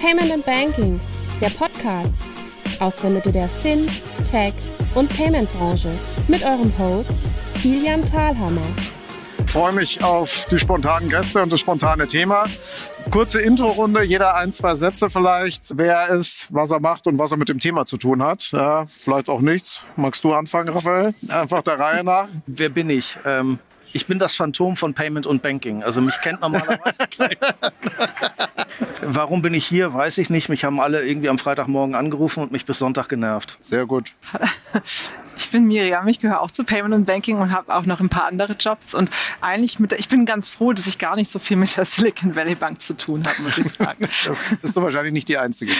Payment and Banking, der Podcast aus der Mitte der Fin, Tech und Payment Branche mit eurem Host Kilian Thalhammer. Ich freue mich auf die spontanen Gäste und das spontane Thema. Kurze Intro-Runde, jeder ein, zwei Sätze vielleicht, wer er ist, was er macht und was er mit dem Thema zu tun hat. Ja, vielleicht auch nichts. Magst du anfangen, Raphael? Einfach der Reihe nach. Wer bin ich? Ähm, ich bin das Phantom von Payment und Banking. Also mich kennt normalerweise Warum bin ich hier, weiß ich nicht. Mich haben alle irgendwie am Freitagmorgen angerufen und mich bis Sonntag genervt. Sehr gut. Ich bin Miriam, ich gehöre auch zu Payment und Banking und habe auch noch ein paar andere Jobs. Und eigentlich mit, ich bin ganz froh, dass ich gar nicht so viel mit der Silicon Valley Bank zu tun habe, muss ich sagen. Bist du wahrscheinlich nicht die Einzige.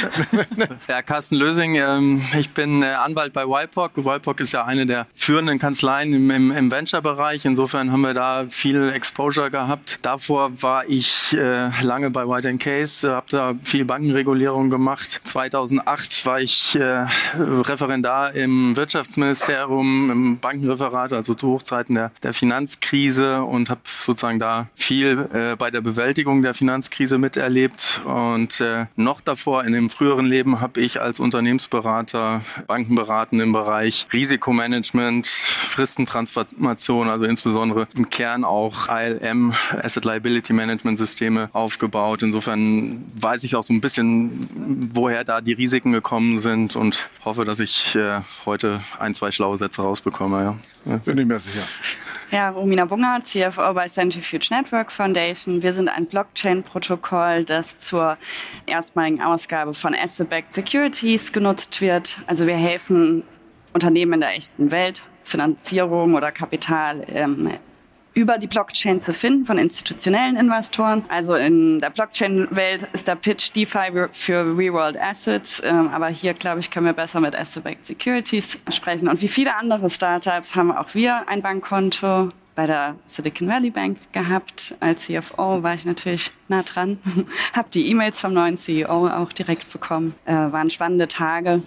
ja, Carsten Lösing, ähm, ich bin äh, Anwalt bei WIPOC. WIPOC ist ja eine der führenden Kanzleien im, im, im Venture-Bereich. Insofern haben wir da viel Exposure gehabt. Davor war ich äh, lange bei White Case, habe da viel Bankenregulierung gemacht. 2008 war ich äh, Referendar im Wirtschaftsministerium Finanzministerium im Bankenreferat, also zu Hochzeiten der, der Finanzkrise und habe sozusagen da viel äh, bei der Bewältigung der Finanzkrise miterlebt. Und äh, noch davor, in dem früheren Leben, habe ich als Unternehmensberater Banken beraten im Bereich Risikomanagement, Fristentransformation, also insbesondere im Kern auch ILM, Asset Liability Management Systeme aufgebaut. Insofern weiß ich auch so ein bisschen, woher da die Risiken gekommen sind und hoffe, dass ich äh, heute ein, zwei schlaue Sätze rausbekomme. Ja. Bin ich mir sicher. Ja, Romina Bunger, CFO bei Centrifuge Network Foundation. Wir sind ein Blockchain-Protokoll, das zur erstmaligen Ausgabe von Asset-Backed Securities genutzt wird. Also wir helfen Unternehmen in der echten Welt, Finanzierung oder Kapital ähm, über die Blockchain zu finden von institutionellen Investoren. Also in der Blockchain-Welt ist der Pitch DeFi für Real-World Assets, ähm, aber hier, glaube ich, können wir besser mit Asset-Backed Securities sprechen. Und wie viele andere Startups haben auch wir ein Bankkonto bei der Silicon Valley Bank gehabt. Als CFO war ich natürlich nah dran, habe die E-Mails vom neuen CEO auch direkt bekommen. Äh, waren spannende Tage.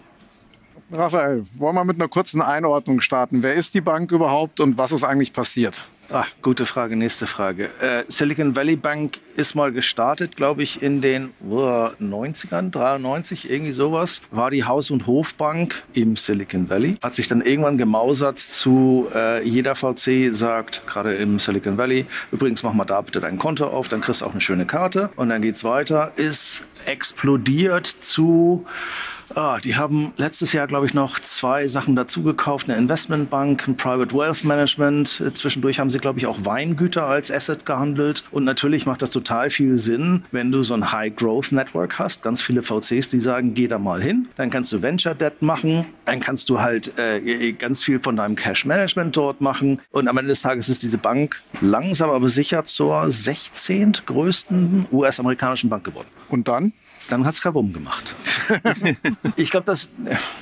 Raphael, wollen wir mit einer kurzen Einordnung starten? Wer ist die Bank überhaupt und was ist eigentlich passiert? Ah, gute Frage, nächste Frage. Äh, Silicon Valley Bank ist mal gestartet, glaube ich, in den oh, 90ern, 93, irgendwie sowas. War die Haus- und Hofbank im Silicon Valley. Hat sich dann irgendwann gemausert zu äh, jeder VC sagt, gerade im Silicon Valley, übrigens mach mal da bitte dein Konto auf, dann kriegst du auch eine schöne Karte. Und dann geht's weiter. Ist explodiert zu Ah, die haben letztes Jahr, glaube ich, noch zwei Sachen dazugekauft. Eine Investmentbank, ein Private Wealth Management. Zwischendurch haben sie, glaube ich, auch Weingüter als Asset gehandelt. Und natürlich macht das total viel Sinn, wenn du so ein High Growth Network hast. Ganz viele VCs, die sagen, geh da mal hin. Dann kannst du Venture Debt machen. Dann kannst du halt äh, ganz viel von deinem Cash Management dort machen. Und am Ende des Tages ist diese Bank langsam aber sicher zur 16. größten US-amerikanischen Bank geworden. Und dann? Dann hat es Kabum gemacht. ich glaube, das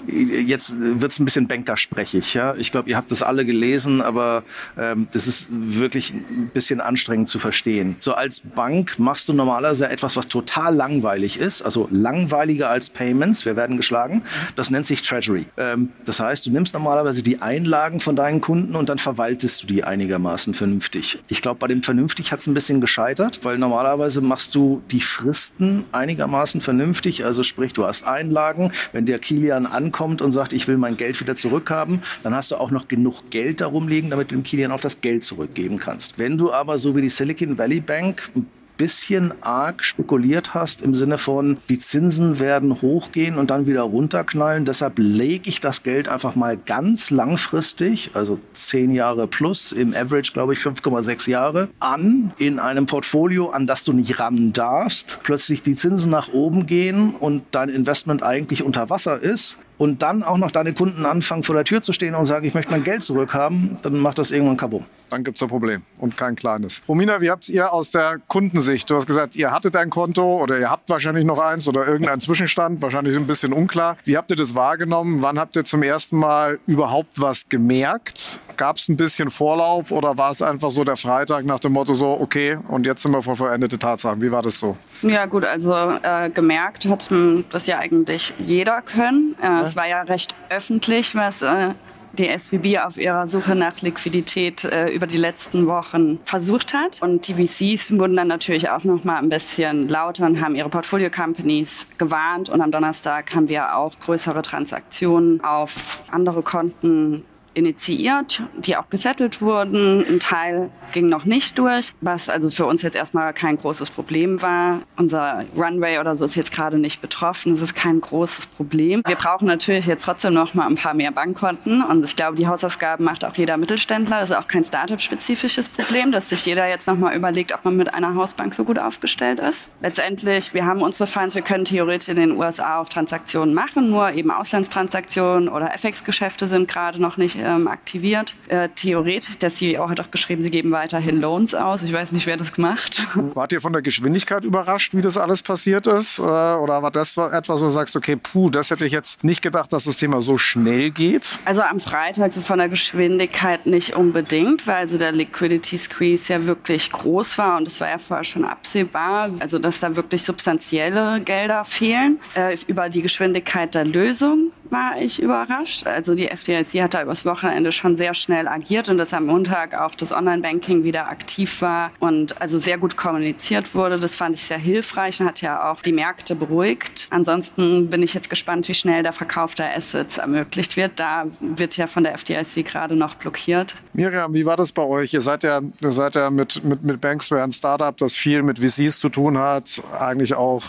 jetzt wird es ein bisschen bankersprechig. Ja? Ich glaube, ihr habt das alle gelesen, aber ähm, das ist wirklich ein bisschen anstrengend zu verstehen. So als Bank machst du normalerweise etwas, was total langweilig ist, also langweiliger als Payments. Wir werden geschlagen. Das nennt sich Treasury. Ähm, das heißt, du nimmst normalerweise die Einlagen von deinen Kunden und dann verwaltest du die einigermaßen vernünftig. Ich glaube, bei dem vernünftig hat es ein bisschen gescheitert, weil normalerweise machst du die Fristen einigermaßen vernünftig. Also sprich, du hast hast Einlagen. Wenn der Kilian ankommt und sagt, ich will mein Geld wieder zurückhaben, dann hast du auch noch genug Geld darum liegen, damit du dem Kilian auch das Geld zurückgeben kannst. Wenn du aber so wie die Silicon Valley Bank bisschen arg spekuliert hast im Sinne von, die Zinsen werden hochgehen und dann wieder runterknallen. Deshalb lege ich das Geld einfach mal ganz langfristig, also zehn Jahre plus, im Average glaube ich 5,6 Jahre, an in einem Portfolio, an das du nicht ran darfst. Plötzlich die Zinsen nach oben gehen und dein Investment eigentlich unter Wasser ist und dann auch noch deine Kunden anfangen, vor der Tür zu stehen und sagen, ich möchte mein Geld zurückhaben, dann macht das irgendwann Kabum. Dann gibt es ein Problem und kein kleines. Romina, wie habt ihr aus der Kundensicht? Du hast gesagt, ihr hattet ein Konto oder ihr habt wahrscheinlich noch eins oder irgendeinen Zwischenstand, wahrscheinlich ein bisschen unklar. Wie habt ihr das wahrgenommen? Wann habt ihr zum ersten Mal überhaupt was gemerkt? Gab es ein bisschen Vorlauf oder war es einfach so der Freitag nach dem Motto so, okay, und jetzt sind wir vor vollendete Tatsachen? Wie war das so? Ja gut, also äh, gemerkt hat das ja eigentlich jeder können. Äh, es war ja recht öffentlich, was äh, die SVB auf ihrer Suche nach Liquidität äh, über die letzten Wochen versucht hat. Und die VCs wurden dann natürlich auch noch mal ein bisschen lauter und haben ihre Portfolio-Companies gewarnt. Und am Donnerstag haben wir auch größere Transaktionen auf andere Konten initiiert, die auch gesettelt wurden. Ein Teil ging noch nicht durch, was also für uns jetzt erstmal kein großes Problem war. Unser Runway oder so ist jetzt gerade nicht betroffen. Das ist kein großes Problem. Wir brauchen natürlich jetzt trotzdem noch mal ein paar mehr Bankkonten und ich glaube, die Hausaufgaben macht auch jeder Mittelständler. Das ist auch kein Startup-spezifisches Problem, dass sich jeder jetzt noch mal überlegt, ob man mit einer Hausbank so gut aufgestellt ist. Letztendlich, wir haben unsere Funds, wir können theoretisch in den USA auch Transaktionen machen, nur eben Auslandstransaktionen oder FX-Geschäfte sind gerade noch nicht ähm, aktiviert. Äh, theoretisch, der CEO hat auch geschrieben, sie geben weiterhin Loans aus. Ich weiß nicht, wer das gemacht. Wart ihr von der Geschwindigkeit überrascht, wie das alles passiert ist? Äh, oder war das etwas, wo du sagst, okay, puh, das hätte ich jetzt nicht gedacht, dass das Thema so schnell geht? Also am Freitag so von der Geschwindigkeit nicht unbedingt, weil also der Liquidity Squeeze ja wirklich groß war und es war ja vorher schon absehbar, also dass da wirklich substanzielle Gelder fehlen. Äh, über die Geschwindigkeit der Lösung war ich überrascht. Also die FDIC hat da übers Wochenende schon sehr schnell agiert und dass am Montag auch das Online-Banking wieder aktiv war und also sehr gut kommuniziert wurde. Das fand ich sehr hilfreich und hat ja auch die Märkte beruhigt. Ansonsten bin ich jetzt gespannt, wie schnell der Verkauf der Assets ermöglicht wird. Da wird ja von der FDIC gerade noch blockiert. Miriam, wie war das bei euch? Ihr seid ja, ihr seid ja mit, mit, mit Banksware ein Startup, das viel mit VCs zu tun hat, eigentlich auch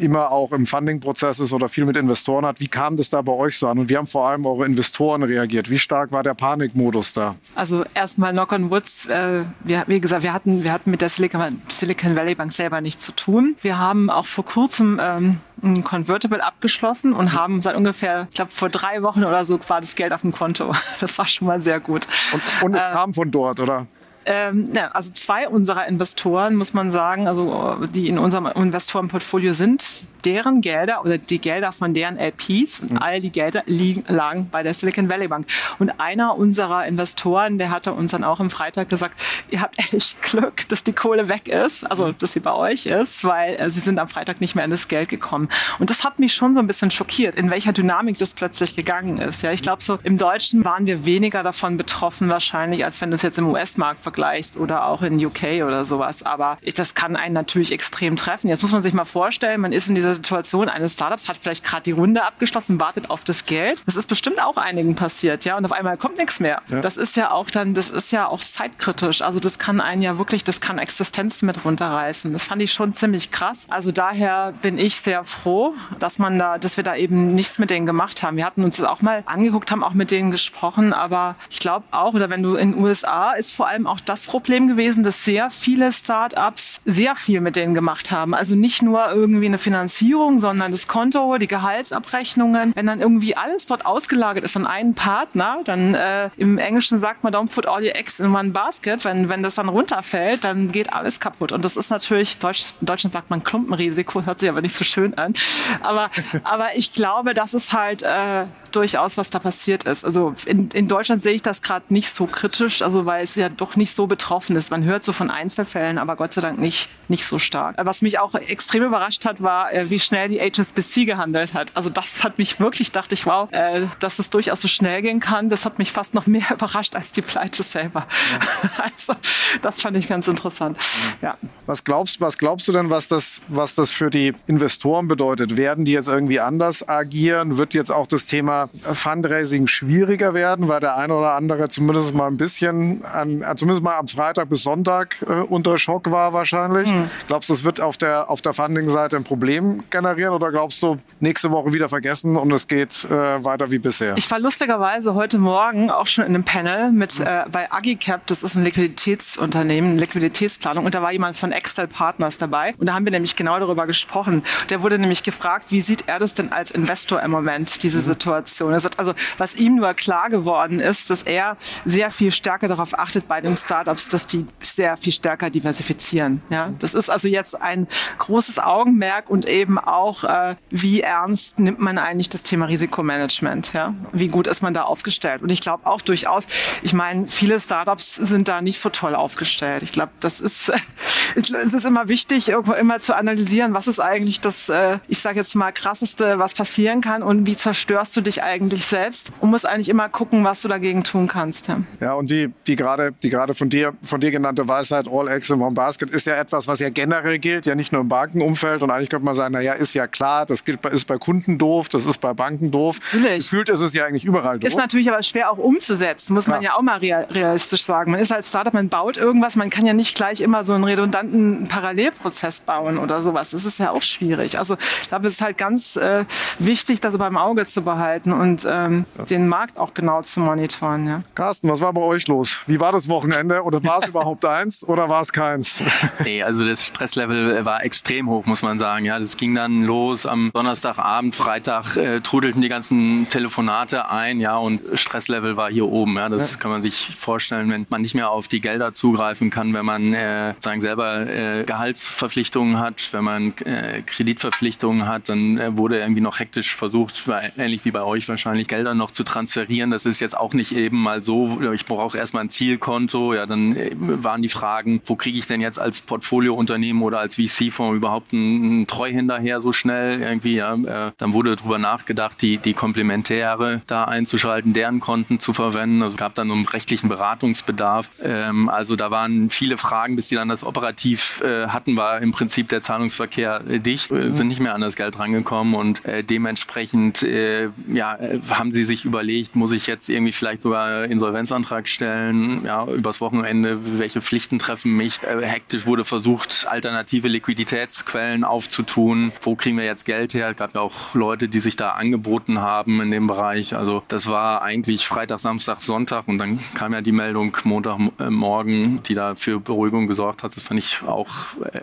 immer auch im Funding-Prozess ist oder viel mit Investoren hat. Wie kam das da bei euch so an? Und wie haben vor allem eure Investoren reagiert? Wie stark war der Panikmodus da? Also erstmal Knock on Woods. Äh, wir, wie gesagt, wir hatten, wir hatten mit der Silicon, Silicon Valley Bank selber nichts zu tun. Wir haben auch vor kurzem ähm, ein Convertible abgeschlossen und haben seit ungefähr, ich glaube, vor drei Wochen oder so war das Geld auf dem Konto. Das war schon mal sehr gut. Und, und es äh, kam von dort, oder? Ähm, ja, also zwei unserer Investoren, muss man sagen, also die in unserem Investorenportfolio sind, deren Gelder oder die Gelder von deren LPs und mhm. all die Gelder liegen, lagen bei der Silicon Valley Bank. Und einer unserer Investoren, der hatte uns dann auch am Freitag gesagt, ihr habt echt Glück, dass die Kohle weg ist, also mhm. dass sie bei euch ist, weil äh, sie sind am Freitag nicht mehr an das Geld gekommen. Und das hat mich schon so ein bisschen schockiert, in welcher Dynamik das plötzlich gegangen ist. Ja, ich glaube so im Deutschen waren wir weniger davon betroffen wahrscheinlich, als wenn du es jetzt im US-Markt vergleichst oder auch in UK oder sowas. Aber ich, das kann einen natürlich extrem treffen. Jetzt muss man sich mal vorstellen, man ist in dieser Situation eines Startups hat vielleicht gerade die Runde abgeschlossen, wartet auf das Geld. Das ist bestimmt auch einigen passiert, ja. Und auf einmal kommt nichts mehr. Ja. Das ist ja auch dann, das ist ja auch zeitkritisch. Also das kann einen ja wirklich, das kann Existenzen mit runterreißen. Das fand ich schon ziemlich krass. Also daher bin ich sehr froh, dass man da, dass wir da eben nichts mit denen gemacht haben. Wir hatten uns das auch mal angeguckt, haben auch mit denen gesprochen, aber ich glaube auch, oder wenn du in den USA ist vor allem auch das Problem gewesen, dass sehr viele Startups sehr viel mit denen gemacht haben. Also nicht nur irgendwie eine Finanzierung Finanzierung, sondern das Konto, die Gehaltsabrechnungen. Wenn dann irgendwie alles dort ausgelagert ist an einen Partner, dann äh, im Englischen sagt man, don't put all your eggs in one basket. Wenn, wenn das dann runterfällt, dann geht alles kaputt. Und das ist natürlich, Deutsch, in Deutschland sagt man Klumpenrisiko, hört sich aber nicht so schön an. Aber, aber ich glaube, das ist halt äh, durchaus, was da passiert ist. Also in, in Deutschland sehe ich das gerade nicht so kritisch, also weil es ja doch nicht so betroffen ist. Man hört so von Einzelfällen, aber Gott sei Dank nicht, nicht so stark. Was mich auch extrem überrascht hat, war, äh, wie schnell die HSBC gehandelt hat. Also das hat mich wirklich, dachte ich, wow, äh, dass es durchaus so schnell gehen kann. Das hat mich fast noch mehr überrascht als die Pleite selber. Ja. Also das fand ich ganz interessant. Ja. Was glaubst, was glaubst du denn, was das, was das für die Investoren bedeutet? Werden die jetzt irgendwie anders agieren? Wird jetzt auch das Thema Fundraising schwieriger werden, weil der eine oder andere zumindest mal ein bisschen, an, zumindest mal am Freitag bis Sonntag äh, unter Schock war wahrscheinlich? Hm. Glaubst du, das wird auf der, auf der Funding-Seite ein Problem generieren oder glaubst du, nächste Woche wieder vergessen und es geht äh, weiter wie bisher? Ich war lustigerweise heute Morgen auch schon in einem Panel mit mhm. äh, bei Agicap, das ist ein Liquiditätsunternehmen, Liquiditätsplanung und da war jemand von Excel Partners dabei und da haben wir nämlich genau darüber gesprochen. Der wurde nämlich gefragt, wie sieht er das denn als Investor im Moment, diese mhm. Situation? Er sagt also, was ihm nur klar geworden ist, dass er sehr viel stärker darauf achtet, bei den Startups, dass die sehr viel stärker diversifizieren. Ja, das ist also jetzt ein großes Augenmerk und eben auch, äh, wie ernst nimmt man eigentlich das Thema Risikomanagement? Ja, wie gut ist man da aufgestellt? Und ich glaube auch durchaus, ich meine, viele Startups sind da nicht so toll aufgestellt. Ich glaube, das ist, es ist immer wichtig, irgendwo immer zu analysieren, was ist eigentlich das, äh, ich sage jetzt mal, krasseste, was passieren kann und wie zerstörst du dich eigentlich selbst und musst eigentlich immer gucken, was du dagegen tun kannst. Ja, ja und die, die gerade, die gerade von dir, von dir genannte Weisheit, All Eggs in One Basket, ist ja etwas, was ja generell gilt, ja nicht nur im Bankenumfeld. Und eigentlich könnte man sagen, naja, ist ja klar, das gilt, ist bei Kunden doof, das ist bei Banken doof. Natürlich. Gefühlt ist es ja eigentlich überall doof. Ist natürlich aber schwer auch umzusetzen, muss man ja, ja auch mal realistisch sagen. Man ist als Startup, man baut irgendwas, man kann ja nicht gleich immer so einen redundanten Parallelprozess bauen oder sowas. Das ist ja auch schwierig. Also ich glaube, es ist halt ganz äh, wichtig, das beim Auge zu behalten und ähm, den Markt auch genau zu monitoren. Ja. Carsten, was war bei euch los? Wie war das Wochenende? Oder war es überhaupt eins oder war es keins? Nee, also das Stresslevel war extrem hoch, muss man sagen. Ja, das ging dann los am Donnerstagabend, Freitag äh, trudelten die ganzen Telefonate ein, ja, und Stresslevel war hier oben. Ja, das ja. kann man sich vorstellen, wenn man nicht mehr auf die Gelder zugreifen kann, wenn man äh, sagen selber äh, Gehaltsverpflichtungen hat, wenn man äh, Kreditverpflichtungen hat, dann äh, wurde irgendwie noch hektisch versucht, ähnlich wie bei euch wahrscheinlich, Gelder noch zu transferieren. Das ist jetzt auch nicht eben mal so, ich brauche erstmal ein Zielkonto, ja, dann äh, waren die Fragen, wo kriege ich denn jetzt als Portfoliounternehmen oder als VC-Fonds überhaupt einen Treuhänder her so schnell irgendwie, ja, äh, dann wurde darüber nachgedacht, die, die Komplementäre da einzuschalten, deren Konten zu verwenden, also gab dann einen rechtlichen Beratungsbedarf, ähm, also da waren viele Fragen, bis die dann das operativ äh, hatten, war im Prinzip der Zahlungsverkehr äh, dicht, äh, sind nicht mehr an das Geld rangekommen und äh, dementsprechend ja, haben sie sich überlegt, muss ich jetzt irgendwie vielleicht sogar Insolvenzantrag stellen, ja, übers Wochenende, welche Pflichten treffen mich. Äh, hektisch wurde versucht, alternative Liquiditätsquellen aufzutun. Wo kriegen wir jetzt Geld her? Es gab ja auch Leute, die sich da angeboten haben in dem Bereich. Also das war eigentlich Freitag, Samstag, Sonntag und dann kam ja die Meldung Montagmorgen, die da für Beruhigung gesorgt hat. Das fand ich auch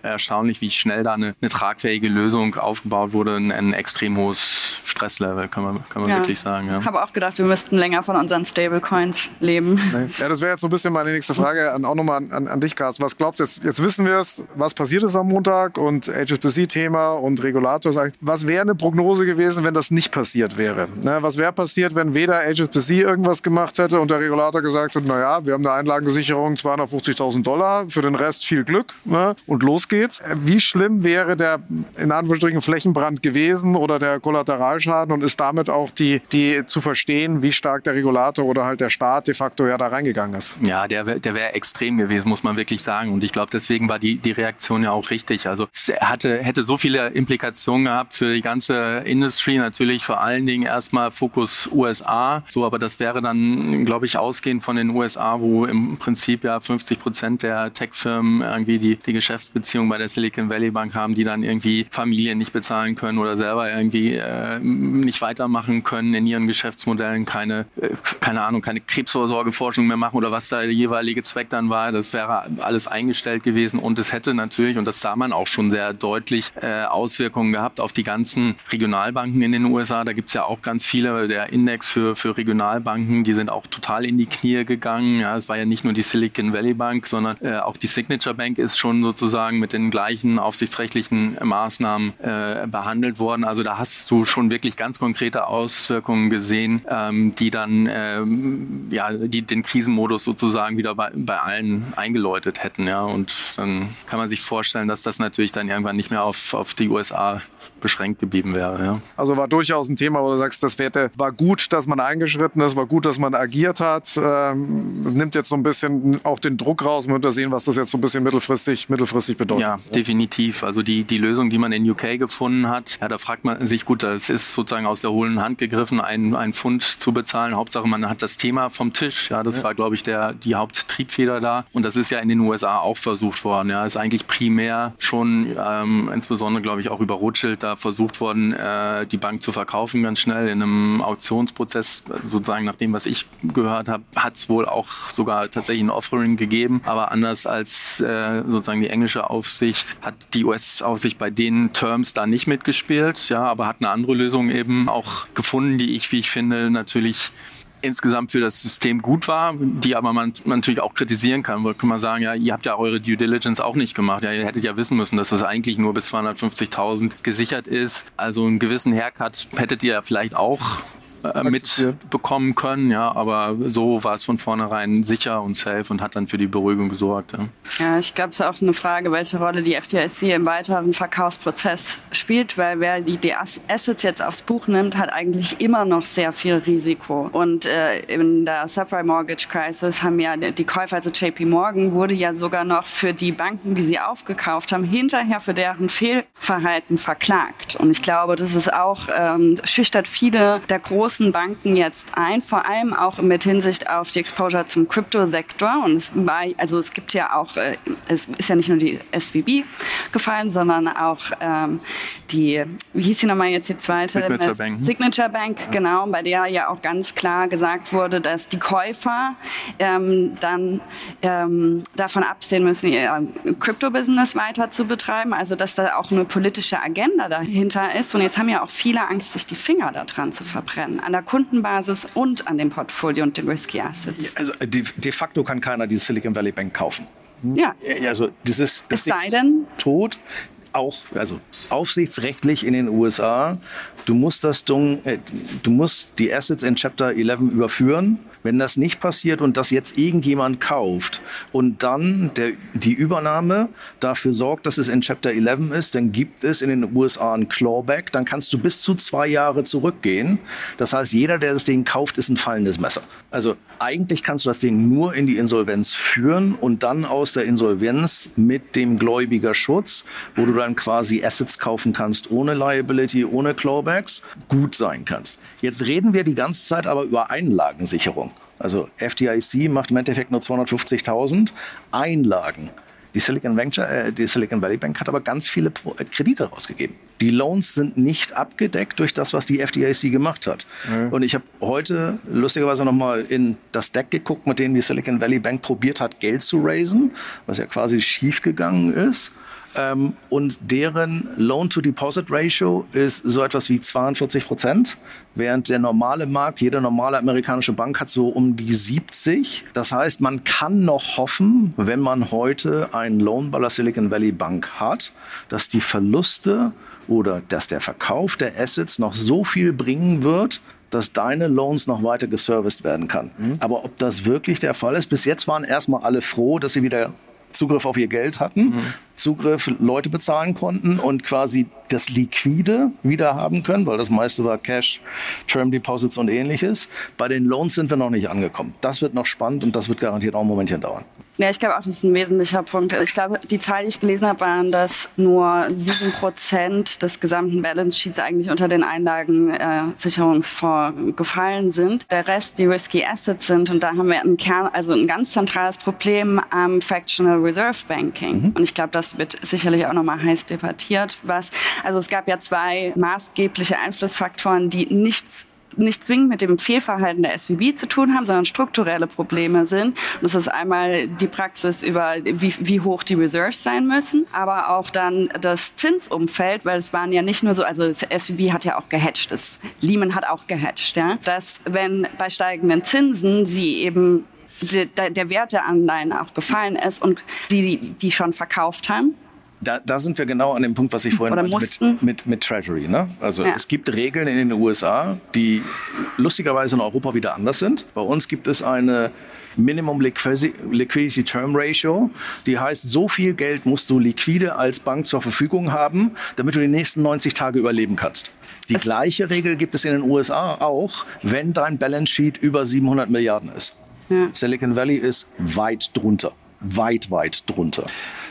erstaunlich, wie schnell da eine, eine tragfähige Lösung aufgebaut wurde. Ein, ein extrem hohes Stresslevel, kann man, kann man ja. wirklich sagen. Ja. Ich habe auch gedacht, wir müssten länger von unseren Stablecoins leben. Ja, das wäre jetzt so ein bisschen meine nächste Frage, an, auch nochmal an, an, dich, Carsten. Was glaubt jetzt, jetzt wissen wir es, was passiert ist am Montag und HSBC-Thema und Regulator. Was wäre eine Prognose gewesen, wenn das nicht passiert wäre? Ne, was wäre passiert, wenn weder HSBC irgendwas gemacht hätte und der Regulator gesagt hat, naja, wir haben eine Einlagensicherung 250.000 Dollar, für den Rest viel Glück ne, und los geht's. Wie schlimm wäre der in Anführungsstrichen Flächenbrand gewesen oder der Kollateralschaden und ist damit auch die, die zu verstehen, wie stark der Regulator oder halt der Staat de facto ja da reingegangen ist? Ja, der, der wäre extrem gewesen, muss man wirklich sagen. Und ich glaube, deswegen war die, die Reaktion ja auch richtig. Also es hatte, hätte so viele Implikationen gehabt für die ganze Industrie. Natürlich vor allen Dingen erstmal Fokus USA. So, aber das wäre dann, glaube ich, ausgehend von den USA, wo im Prinzip ja 50 Prozent der Tech-Firmen irgendwie die, die Geschäftsbeziehung bei der Silicon Valley Bank haben, die dann irgendwie Familien nicht bezahlen können oder selber irgendwie äh, nicht weitermachen können in ihren Geschäftsmodellen, keine, äh, keine Ahnung, keine Krebsvorsorgeforschung mehr machen oder was da der jeweilige Zweck dann war. Das wäre alles eingestellt gewesen und es hätte natürlich, und das sah man auch schon sehr deutlich, äh, Auswirkungen gehabt auf die ganzen Regionalbanken in den USA. Da gibt es ja auch ganz viele, der Index für, für Regionalbanken, die sind auch total in die Knie gegangen. Ja, es war ja nicht nur die Silicon Valley Bank, sondern äh, auch die Signature Bank ist schon sozusagen mit den gleichen aufsichtsrechtlichen Maßnahmen äh, behandelt worden. Also da hast du schon wirklich ganz konkrete Auswirkungen gesehen, ähm, die dann ähm, ja, die, den Krisenmodus sozusagen wieder bei, bei allen eingeläutet hätten. Ja. Und dann kann man sich vorstellen, dass das natürlich dann irgendwann nicht mehr auf, auf die USA beschränkt geblieben wäre. Ja. Also war durchaus ein Thema, wo du sagst, das wäre, war gut, dass man eingeschritten ist, war gut, dass man agiert hat. Ähm, nimmt jetzt so ein bisschen auch den Druck raus. Man wird sehen, was das jetzt so ein bisschen mittelfristig, mittelfristig bedeutet. Ja, definitiv. Also die, die Lösung, die man in UK gefunden hat, ja, da fragt man sich, gut, das ist sozusagen aus der hohlen Hand gegriffen, einen, Pfund zu bezahlen. Hauptsache, man hat das Thema vom Tisch. Ja, das ja. war, glaube ich, der, die Haupttriebfeder da. Und das ist ja in den USA auch versucht worden. Ja, ist eigentlich primär schon, ähm, insbesondere, glaube ich, auch über Rothschild da versucht worden, äh, die Bank zu verkaufen ganz schnell in einem Auktionsprozess. Sozusagen nach dem, was ich gehört habe, hat es wohl auch sogar tatsächlich ein Offering gegeben. Aber anders als äh, sozusagen die englische Aufsicht hat die US-Aufsicht bei den Terms da nicht mitgespielt. Ja, aber hat eine andere Lösung eben auch gefunden, die ich, wie ich finde, natürlich insgesamt für das System gut war, die aber man, man natürlich auch kritisieren kann. Wo kann man sagen, ja, ihr habt ja eure Due Diligence auch nicht gemacht. Ja, ihr hättet ja wissen müssen, dass das eigentlich nur bis 250.000 gesichert ist. Also einen gewissen Haircut hättet ihr vielleicht auch äh, mitbekommen können, ja, aber so war es von vornherein sicher und safe und hat dann für die Beruhigung gesorgt. Ja, ja ich glaube, es ist auch eine Frage, welche Rolle die FDIC im weiteren Verkaufsprozess spielt, weil wer die, die Assets jetzt aufs Buch nimmt, hat eigentlich immer noch sehr viel Risiko. Und äh, in der Subprime Mortgage Crisis haben ja die Käufer, also JP Morgan, wurde ja sogar noch für die Banken, die sie aufgekauft haben, hinterher für deren Fehlverhalten verklagt. Und ich glaube, das ist auch, ähm, schüchtert viele der großen großen Banken jetzt ein, vor allem auch mit Hinsicht auf die Exposure zum Kryptosektor. Und es war, also es gibt ja auch, äh, es ist ja nicht nur die SVB gefallen, sondern auch ähm, die, wie hieß die nochmal jetzt die zweite? Signature Bank. Signature Bank, genau, bei der ja auch ganz klar gesagt wurde, dass die Käufer ähm, dann ähm, davon absehen müssen, ihr Krypto-Business weiter zu betreiben. Also dass da auch eine politische Agenda dahinter ist. Und jetzt haben ja auch viele Angst, sich die Finger daran zu verbrennen an der Kundenbasis und an dem Portfolio und den Risky Assets. Also de, de facto kann keiner die Silicon Valley Bank kaufen. Ja. Also das ist, das es sei denn tot auch, also aufsichtsrechtlich in den USA, du musst das Dung, äh, du musst die Assets in Chapter 11 überführen wenn das nicht passiert und das jetzt irgendjemand kauft und dann der, die Übernahme dafür sorgt, dass es in Chapter 11 ist, dann gibt es in den USA ein Clawback, dann kannst du bis zu zwei Jahre zurückgehen. Das heißt, jeder, der das Ding kauft, ist ein fallendes Messer. Also eigentlich kannst du das Ding nur in die Insolvenz führen und dann aus der Insolvenz mit dem Gläubigerschutz, wo du dann quasi Assets kaufen kannst ohne Liability, ohne Clawbacks, gut sein kannst. Jetzt reden wir die ganze Zeit aber über Einlagensicherung. Also FDIC macht im Endeffekt nur 250.000 Einlagen. Die Silicon, Venture, äh, die Silicon Valley Bank hat aber ganz viele äh, Kredite rausgegeben. Die Loans sind nicht abgedeckt durch das, was die FDIC gemacht hat. Mhm. Und ich habe heute lustigerweise nochmal in das Deck geguckt, mit dem die Silicon Valley Bank probiert hat, Geld zu raisen, was ja quasi schiefgegangen ist. Ähm, und deren Loan-to-Deposit-Ratio ist so etwas wie 42 Prozent, während der normale Markt, jede normale amerikanische Bank hat so um die 70. Das heißt, man kann noch hoffen, wenn man heute einen Loan bei der Silicon Valley Bank hat, dass die Verluste oder dass der Verkauf der Assets noch so viel bringen wird, dass deine Loans noch weiter geserviced werden kann. Mhm. Aber ob das wirklich der Fall ist, bis jetzt waren erstmal alle froh, dass sie wieder Zugriff auf ihr Geld hatten, mhm. Zugriff Leute bezahlen konnten und quasi das Liquide wieder haben können, weil das meiste war Cash, Term Deposits und ähnliches. Bei den Loans sind wir noch nicht angekommen. Das wird noch spannend und das wird garantiert auch ein Momentchen dauern. Ja, ich glaube auch, das ist ein wesentlicher Punkt. Ich glaube, die Zahl, die ich gelesen habe, waren, dass nur sieben Prozent des gesamten Balance Sheets eigentlich unter den Einlagensicherungsfonds äh, gefallen sind. Der Rest die Risky Assets sind. Und da haben wir ein Kern, also ein ganz zentrales Problem am Fractional Reserve Banking. Mhm. Und ich glaube, das wird sicherlich auch nochmal heiß debattiert. Was, also es gab ja zwei maßgebliche Einflussfaktoren, die nichts nicht zwingend mit dem Fehlverhalten der SVB zu tun haben, sondern strukturelle Probleme sind. Und das ist einmal die Praxis über, wie, wie hoch die Reserves sein müssen, aber auch dann das Zinsumfeld, weil es waren ja nicht nur so, also das SVB hat ja auch gehatcht, das Lehman hat auch gehatcht, ja, dass wenn bei steigenden Zinsen sie eben der, der Wert der Anleihen auch gefallen ist und sie die, die schon verkauft haben, da, da sind wir genau an dem Punkt, was ich vorhin meinte mit, mit, mit Treasury. Ne? Also ja. es gibt Regeln in den USA, die lustigerweise in Europa wieder anders sind. Bei uns gibt es eine Minimum Liquidity Term Ratio. Die heißt, so viel Geld musst du liquide als Bank zur Verfügung haben, damit du die nächsten 90 Tage überleben kannst. Die das gleiche Regel gibt es in den USA auch, wenn dein Balance Sheet über 700 Milliarden ist. Ja. Silicon Valley ist weit drunter weit, weit drunter.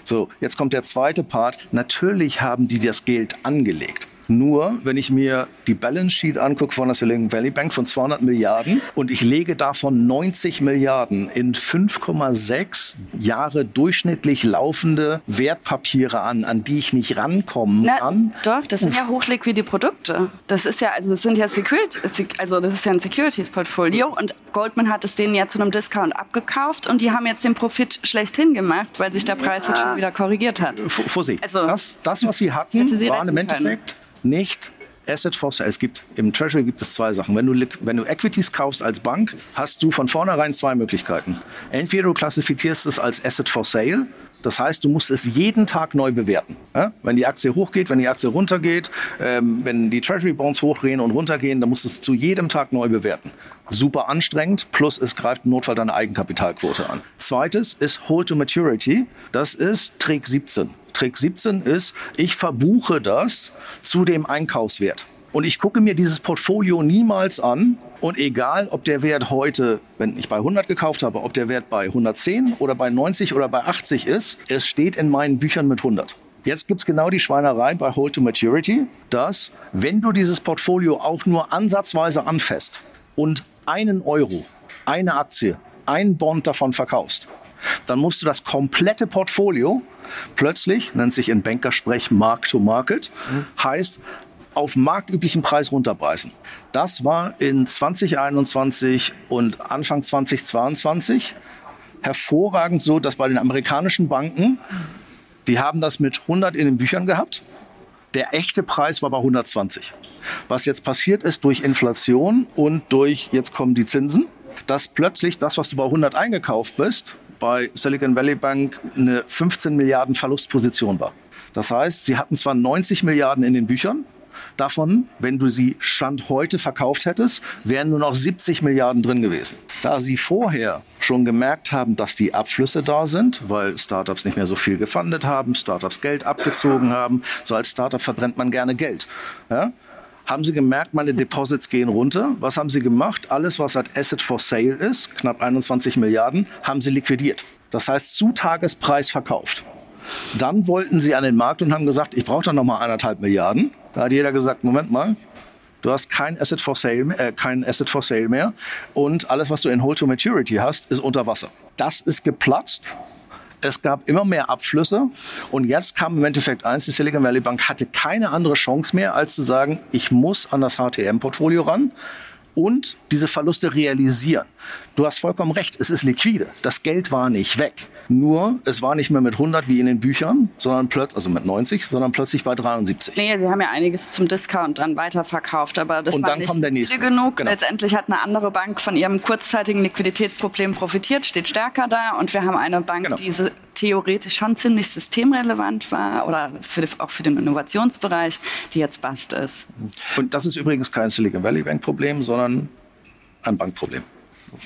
So, jetzt kommt der zweite Part. Natürlich haben die das Geld angelegt. Nur, wenn ich mir die Balance Sheet angucke von der Silicon Valley Bank von 200 Milliarden und ich lege davon 90 Milliarden in 5,6 Jahre durchschnittlich laufende Wertpapiere an, an die ich nicht rankommen Na, kann. Doch, das sind ja hochliquide Produkte. Das ist ja, also das sind ja Security, also das ist ja ein Securities Portfolio und Goldman hat es denen ja zu einem Discount abgekauft und die haben jetzt den Profit schlechthin gemacht, weil sich der Preis jetzt schon wieder korrigiert hat. Vorsicht, also, das, das, was sie hatten, waren im Endeffekt nicht Asset for Sale. Es gibt im Treasury gibt es zwei Sachen. Wenn du, wenn du Equities kaufst als Bank, hast du von vornherein zwei Möglichkeiten. Entweder du klassifizierst es als Asset for Sale, das heißt, du musst es jeden Tag neu bewerten. Wenn die Aktie hochgeht, wenn die Aktie runtergeht, ähm, wenn die Treasury Bonds hochgehen und runtergehen, dann musst du es zu jedem Tag neu bewerten. Super anstrengend, plus es greift im Notfall deine Eigenkapitalquote an. Zweites ist Hold to Maturity. Das ist Trick 17. Trick 17 ist, ich verbuche das zu dem Einkaufswert. Und ich gucke mir dieses Portfolio niemals an. Und egal, ob der Wert heute, wenn ich bei 100 gekauft habe, ob der Wert bei 110 oder bei 90 oder bei 80 ist, es steht in meinen Büchern mit 100. Jetzt gibt es genau die Schweinerei bei Hold to Maturity, dass wenn du dieses Portfolio auch nur ansatzweise anfasst und einen Euro, eine Aktie, einen Bond davon verkaufst, dann musst du das komplette Portfolio plötzlich, nennt sich in Bankersprech Mark to Market, heißt auf marktüblichen Preis runterpreisen. Das war in 2021 und Anfang 2022 hervorragend so, dass bei den amerikanischen Banken, die haben das mit 100 in den Büchern gehabt. Der echte Preis war bei 120. Was jetzt passiert ist durch Inflation und durch, jetzt kommen die Zinsen, dass plötzlich das, was du bei 100 eingekauft bist, bei Silicon Valley Bank eine 15 Milliarden Verlustposition war. Das heißt, sie hatten zwar 90 Milliarden in den Büchern, Davon, wenn du sie Stand heute verkauft hättest, wären nur noch 70 Milliarden drin gewesen. Da sie vorher schon gemerkt haben, dass die Abflüsse da sind, weil Startups nicht mehr so viel gefundet haben, Startups Geld abgezogen haben. So als Startup verbrennt man gerne Geld. Ja? Haben sie gemerkt, meine Deposits gehen runter. Was haben sie gemacht? Alles, was als Asset for Sale ist, knapp 21 Milliarden, haben sie liquidiert. Das heißt, zu Tagespreis verkauft. Dann wollten sie an den Markt und haben gesagt, ich brauche da noch mal eineinhalb Milliarden. Da hat jeder gesagt, Moment mal, du hast kein Asset for Sale, äh, kein Asset for Sale mehr und alles, was du in Hold to Maturity hast, ist unter Wasser. Das ist geplatzt. Es gab immer mehr Abflüsse und jetzt kam im Endeffekt eins, die Silicon Valley Bank hatte keine andere Chance mehr, als zu sagen, ich muss an das HTM-Portfolio ran und diese Verluste realisieren. Du hast vollkommen recht, es ist liquide. Das Geld war nicht weg. Nur, es war nicht mehr mit 100 wie in den Büchern, sondern plötzlich, also mit 90, sondern plötzlich bei 73. Nee, sie haben ja einiges zum Discount dann weiterverkauft, aber das Und war dann nicht kommt der nächste. genug. Genau. Letztendlich hat eine andere Bank von ihrem kurzzeitigen Liquiditätsproblem profitiert, steht stärker da und wir haben eine Bank, Genau. die theoretisch schon ziemlich systemrelevant war oder für, auch für den Innovationsbereich, die jetzt bast ist. Und das ist übrigens kein Silicon Valley Bank Problem, sondern ein Bankproblem.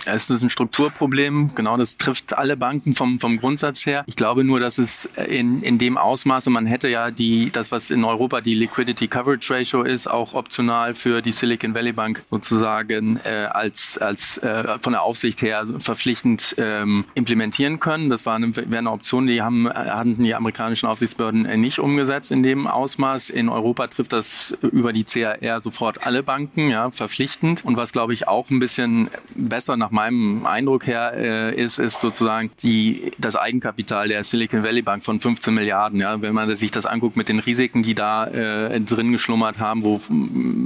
Es ist ein Strukturproblem, genau das trifft alle Banken vom, vom Grundsatz her. Ich glaube nur, dass es in, in dem Ausmaße, man hätte ja die, das, was in Europa die Liquidity Coverage Ratio ist, auch optional für die Silicon Valley Bank sozusagen äh, als, als äh, von der Aufsicht her verpflichtend ähm, implementieren können. Das war eine, wäre eine Option, die haben, hatten die amerikanischen Aufsichtsbehörden äh, nicht umgesetzt in dem Ausmaß. In Europa trifft das über die CAR sofort alle Banken, ja, verpflichtend. Und was, glaube ich, auch ein bisschen besser nach meinem Eindruck her äh, ist, ist sozusagen die, das Eigenkapital der Silicon Valley Bank von 15 Milliarden. Ja, wenn man sich das anguckt mit den Risiken, die da äh, drin geschlummert haben, wo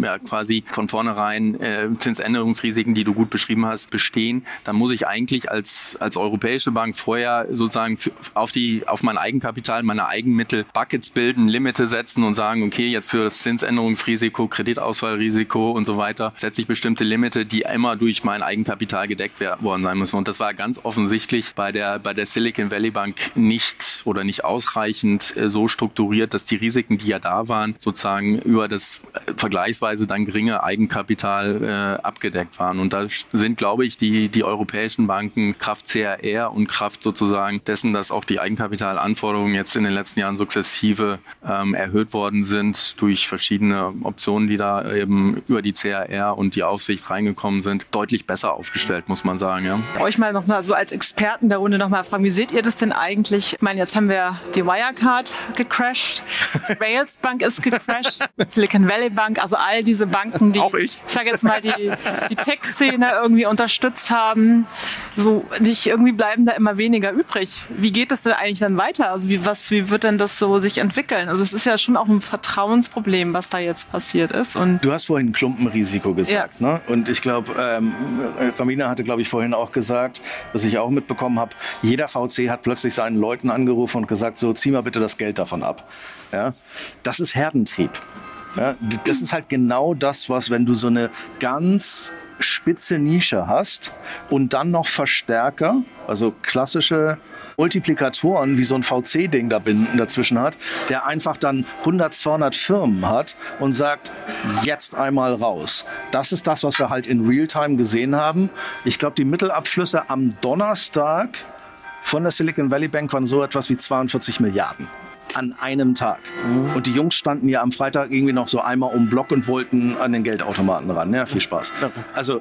ja, quasi von vornherein äh, Zinsänderungsrisiken, die du gut beschrieben hast, bestehen, dann muss ich eigentlich als, als europäische Bank vorher sozusagen auf, die, auf mein Eigenkapital, meine Eigenmittel Buckets bilden, Limite setzen und sagen, okay, jetzt für das Zinsänderungsrisiko, Kreditausfallrisiko und so weiter setze ich bestimmte Limite, die immer durch mein Eigenkapital gedeckt wer- worden sein müssen. Und das war ganz offensichtlich bei der, bei der Silicon Valley Bank nicht oder nicht ausreichend äh, so strukturiert, dass die Risiken, die ja da waren, sozusagen über das äh, vergleichsweise dann geringe Eigenkapital äh, abgedeckt waren. Und da sind, glaube ich, die, die europäischen Banken Kraft CRR und Kraft sozusagen dessen, dass auch die Eigenkapitalanforderungen jetzt in den letzten Jahren sukzessive ähm, erhöht worden sind durch verschiedene Optionen, die da eben über die CRR und die Aufsicht reingekommen sind, deutlich besser aufgestellt, muss man sagen. Ja. euch mal noch mal so als Experten der Runde noch mal fragen, wie seht ihr das denn eigentlich? Ich meine, jetzt haben wir die Wirecard gecrashed, Rails Bank ist gecrashed, Silicon Valley Bank, also all diese Banken, die, Auch ich. sage jetzt mal, die, die Tech-Szene irgendwie unterstützt haben, so nicht irgendwie bleiben da immer weniger übrig. Wie geht es denn eigentlich dann weiter? Also wie, was, wie wird denn das so sich entwickeln? Also es ist ja schon auch ein Vertrauensproblem, was da jetzt passiert ist und Du hast vorhin Klumpenrisiko gesagt. Ne? Und ich glaube, ähm, Ramina hatte, glaube ich, vorhin auch gesagt, was ich auch mitbekommen habe, jeder VC hat plötzlich seinen Leuten angerufen und gesagt, so zieh mal bitte das Geld davon ab. Ja? Das ist Herdentrieb. Ja, das ist halt genau das, was, wenn du so eine ganz spitze Nische hast und dann noch Verstärker, also klassische Multiplikatoren wie so ein VC-Ding da dazwischen hat, der einfach dann 100, 200 Firmen hat und sagt, jetzt einmal raus. Das ist das, was wir halt in Realtime gesehen haben. Ich glaube, die Mittelabflüsse am Donnerstag von der Silicon Valley Bank waren so etwas wie 42 Milliarden an einem Tag. Mhm. Und die Jungs standen ja am Freitag irgendwie noch so einmal um Block und wollten an den Geldautomaten ran. Ja, viel Spaß. Also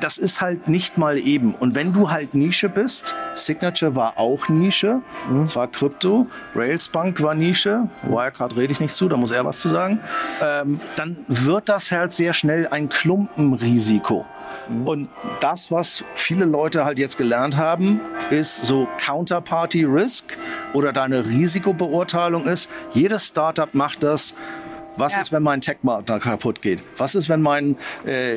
das ist halt nicht mal eben. Und wenn du halt Nische bist, Signature war auch Nische, mhm. zwar Krypto, Railsbank war Nische, Wirecard rede ich nicht zu, da muss er was zu sagen, ähm, dann wird das halt sehr schnell ein Klumpenrisiko. Mhm. Und das, was viele Leute halt jetzt gelernt haben, ist so Counterparty Risk oder deine Risikobeurteilung ist. Jedes Startup macht das. Was ja. ist, wenn mein Tech-Partner kaputt geht? Was ist, wenn mein, äh,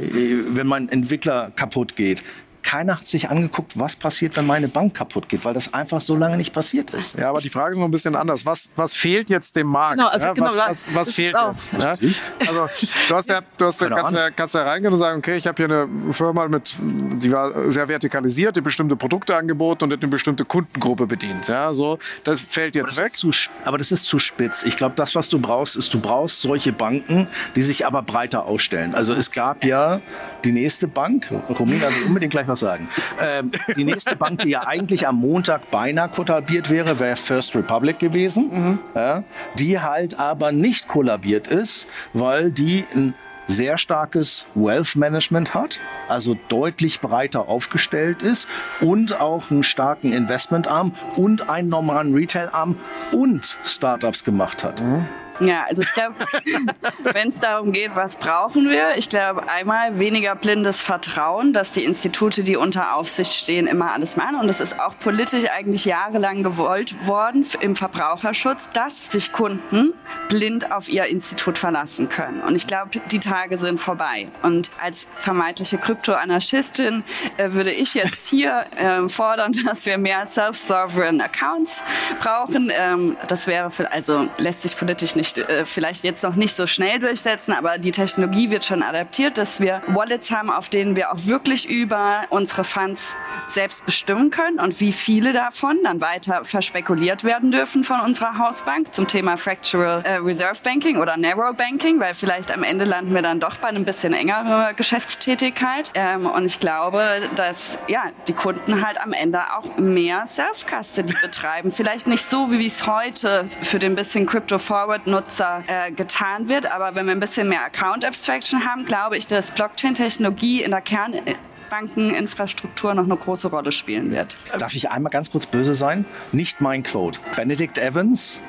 wenn mein Entwickler kaputt geht? Keiner hat sich angeguckt, was passiert, wenn meine Bank kaputt geht, weil das einfach so lange nicht passiert ist. Ja, aber die Frage ist noch ein bisschen anders. Was, was fehlt jetzt dem Markt? Genau, also, ja, genau, was, was, was fehlt jetzt? Ja? Also, du hast ja, du hast, kannst, ja, kannst ja reingehen und sagen, okay, ich habe hier eine Firma, mit, die war sehr vertikalisiert, die bestimmte Produkte angeboten und eine bestimmte Kundengruppe bedient. Ja, so, das fällt jetzt aber weg. Zu, aber das ist zu spitz. Ich glaube, das, was du brauchst, ist, du brauchst solche Banken, die sich aber breiter ausstellen. Also es gab ja die nächste Bank, Romina will unbedingt gleich was noch sagen. Ähm, die nächste Bank, die ja eigentlich am Montag beinahe kollabiert wäre, wäre First Republic gewesen. Mhm. Ja, die halt aber nicht kollabiert ist, weil die ein sehr starkes Wealth Management hat, also deutlich breiter aufgestellt ist und auch einen starken Investmentarm und einen normalen Retail-Arm und Startups gemacht hat. Mhm. Ja, also ich glaube, wenn es darum geht, was brauchen wir, ich glaube einmal weniger blindes Vertrauen, dass die Institute, die unter Aufsicht stehen, immer alles machen. Und es ist auch politisch eigentlich jahrelang gewollt worden im Verbraucherschutz, dass sich Kunden blind auf ihr Institut verlassen können. Und ich glaube, die Tage sind vorbei. Und als vermeintliche Kryptoanarchistin äh, würde ich jetzt hier äh, fordern, dass wir mehr self-sovereign Accounts brauchen. Ähm, das wäre, für, also lässt sich politisch nicht nicht, äh, vielleicht jetzt noch nicht so schnell durchsetzen, aber die Technologie wird schon adaptiert, dass wir Wallets haben, auf denen wir auch wirklich über unsere Funds selbst bestimmen können und wie viele davon dann weiter verspekuliert werden dürfen von unserer Hausbank zum Thema Fractural äh, Reserve Banking oder Narrow Banking, weil vielleicht am Ende landen wir dann doch bei einem bisschen engerer Geschäftstätigkeit. Ähm, und ich glaube, dass ja, die Kunden halt am Ende auch mehr Self-Custody betreiben. Vielleicht nicht so, wie es heute für den bisschen Crypto Forward Nutzer äh, getan wird. Aber wenn wir ein bisschen mehr Account Abstraction haben, glaube ich, dass Blockchain-Technologie in der Kernbankeninfrastruktur noch eine große Rolle spielen wird. Darf ich einmal ganz kurz böse sein? Nicht mein Quote. Benedict Evans,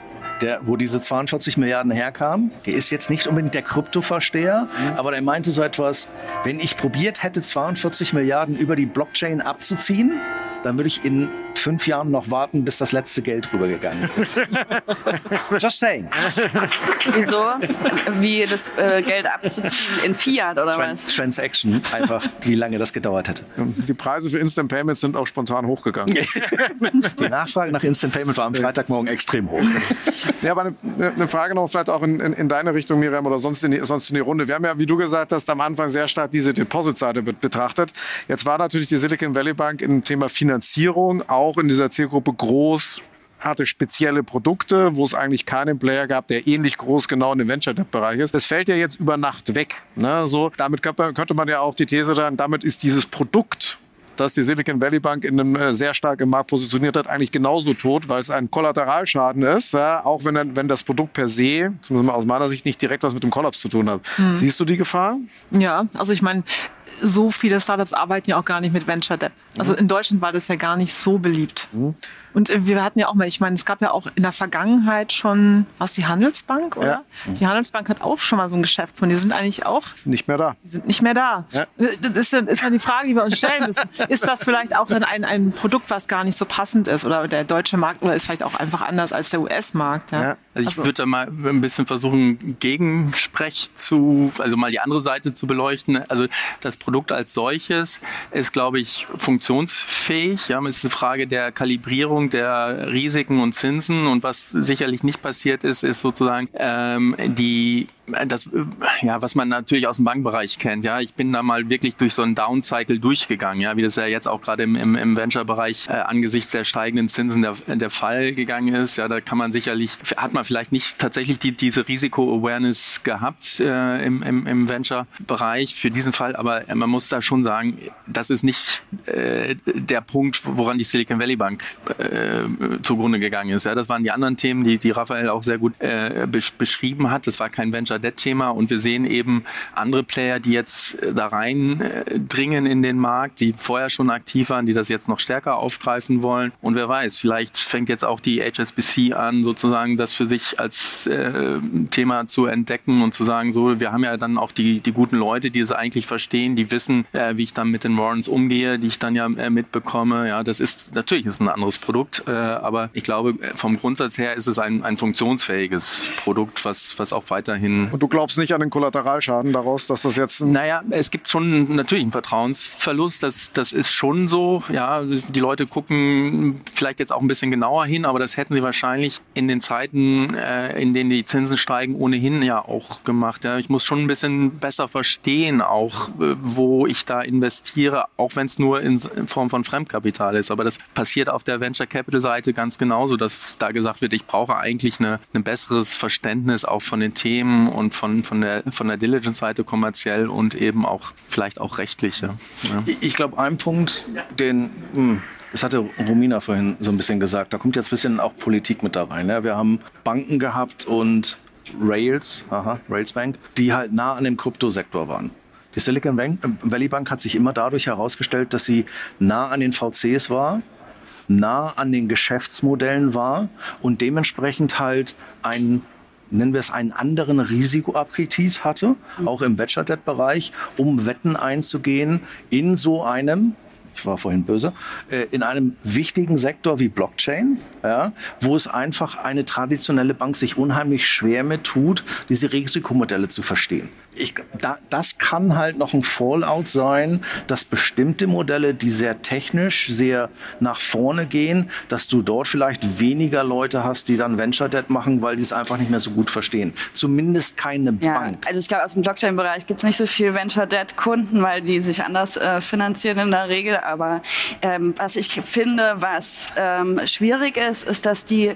der, wo diese 42 Milliarden herkamen, der ist jetzt nicht unbedingt der Kryptoversteher, mhm. aber der meinte so etwas, wenn ich probiert hätte, 42 Milliarden über die Blockchain abzuziehen, dann würde ich in fünf Jahren noch warten, bis das letzte Geld rübergegangen ist. Just saying. Wieso? Wie das äh, Geld abzuziehen in Fiat oder Trans was? Transaction, einfach wie lange das gedauert hätte. Die Preise für Instant Payments sind auch spontan hochgegangen. Die Nachfrage nach Instant Payment war am Freitagmorgen extrem hoch. Ja, aber eine, eine Frage noch vielleicht auch in, in, in, deine Richtung, Miriam, oder sonst in, die, sonst in die Runde. Wir haben ja, wie du gesagt hast, am Anfang sehr stark diese Deposit-Seite betrachtet. Jetzt war natürlich die Silicon Valley Bank im Thema Finanzierung Finanzierung auch in dieser Zielgruppe groß hatte spezielle Produkte, wo es eigentlich keinen Player gab, der ähnlich groß genau in dem Venture-Debt-Bereich ist. Das fällt ja jetzt über Nacht weg. Ne? So, damit könnte man ja auch die These dann, damit ist dieses Produkt das die Silicon Valley Bank in einem äh, sehr stark im Markt positioniert hat, eigentlich genauso tot, weil es ein Kollateralschaden ist, ja, auch wenn, wenn das Produkt per se, zumindest aus meiner Sicht, nicht direkt was mit dem Kollaps zu tun hat. Hm. Siehst du die Gefahr? Ja, also ich meine, so viele Startups arbeiten ja auch gar nicht mit Venture Debt. Also mhm. in Deutschland war das ja gar nicht so beliebt. Mhm. Und äh, wir hatten ja auch mal, ich meine, es gab ja auch in der Vergangenheit schon, was die Handelsbank, oder? Ja. Die Handelsbank hat auch schon mal so ein Geschäftsmann. Die sind eigentlich auch nicht mehr da. Die sind nicht mehr da. Ja. Das ist dann, ist dann die Frage, die wir uns stellen müssen. ist das vielleicht auch dann ein, ein Produkt, was gar nicht so passend ist? Oder der deutsche Markt oder ist vielleicht auch einfach anders als der US-Markt? Ja? ja? Also ich also. würde da mal ein bisschen versuchen, Gegensprech zu, also mal die andere Seite zu beleuchten. Also das Produkt als solches ist, glaube ich, funktionsfähig. Ja, es ist eine Frage der Kalibrierung der Risiken und Zinsen. Und was sicherlich nicht passiert ist, ist sozusagen ähm, die das, ja, was man natürlich aus dem Bankbereich kennt. Ja, ich bin da mal wirklich durch so einen Downcycle durchgegangen, ja, wie das ja jetzt auch gerade im, im, im Venture-Bereich äh, angesichts der steigenden Zinsen der, der Fall gegangen ist. Ja, da kann man sicherlich, hat man vielleicht nicht tatsächlich die, diese Risiko-Awareness gehabt äh, im, im, im Venture-Bereich für diesen Fall, aber man muss da schon sagen, das ist nicht äh, der Punkt, woran die Silicon Valley Bank äh, zugrunde gegangen ist. Ja, das waren die anderen Themen, die, die Raphael auch sehr gut äh, beschrieben hat. Das war kein Venture Debt Thema und wir sehen eben andere Player, die jetzt äh, da rein äh, dringen in den Markt, die vorher schon aktiv waren, die das jetzt noch stärker aufgreifen wollen. Und wer weiß, vielleicht fängt jetzt auch die HSBC an, sozusagen das für sich als äh, Thema zu entdecken und zu sagen, so, wir haben ja dann auch die, die guten Leute, die es eigentlich verstehen, die wissen, äh, wie ich dann mit den Warrants umgehe, die ich dann ja äh, mitbekomme. Ja, das ist natürlich ist ein anderes Produkt, äh, aber ich glaube, vom Grundsatz her ist es ein, ein funktionsfähiges Produkt, was, was auch weiterhin. Und du glaubst nicht an den Kollateralschaden daraus, dass das jetzt. Naja, es gibt schon natürlich einen Vertrauensverlust. Das, das ist schon so. Ja, die Leute gucken vielleicht jetzt auch ein bisschen genauer hin, aber das hätten sie wahrscheinlich in den Zeiten, äh, in denen die Zinsen steigen, ohnehin ja auch gemacht. Ja, ich muss schon ein bisschen besser verstehen, auch äh, wo ich da investiere, auch wenn es nur in, in Form von Fremdkapital ist. Aber das passiert auf der Venture Capital Seite ganz genauso, dass da gesagt wird, ich brauche eigentlich eine, ein besseres Verständnis auch von den Themen und von, von der, von der Diligence-Seite kommerziell und eben auch vielleicht auch rechtliche. Ja. Ich glaube, ein Punkt, den, hm, das hatte Romina vorhin so ein bisschen gesagt, da kommt jetzt ein bisschen auch Politik mit da rein. Ja. Wir haben Banken gehabt und Rails, aha, Rails Bank, die halt nah an dem Kryptosektor waren. Die Silicon Valley Bank hat sich immer dadurch herausgestellt, dass sie nah an den VCs war, nah an den Geschäftsmodellen war und dementsprechend halt einen nennen wir es einen anderen Risikoappetit hatte, auch im Venture Debt Bereich, um Wetten einzugehen in so einem ich war vorhin böse, äh, in einem wichtigen Sektor wie Blockchain, ja, wo es einfach eine traditionelle Bank sich unheimlich schwer mit tut, diese Risikomodelle zu verstehen. Ich, da, das kann halt noch ein Fallout sein, dass bestimmte Modelle, die sehr technisch, sehr nach vorne gehen, dass du dort vielleicht weniger Leute hast, die dann Venture Debt machen, weil die es einfach nicht mehr so gut verstehen. Zumindest keine Ja, Bank. also ich glaube, aus dem Blockchain-Bereich gibt es nicht so viel Venture Debt-Kunden, weil die sich anders äh, finanzieren in der Regel. Aber ähm, was ich finde, was ähm, schwierig ist, ist, dass die,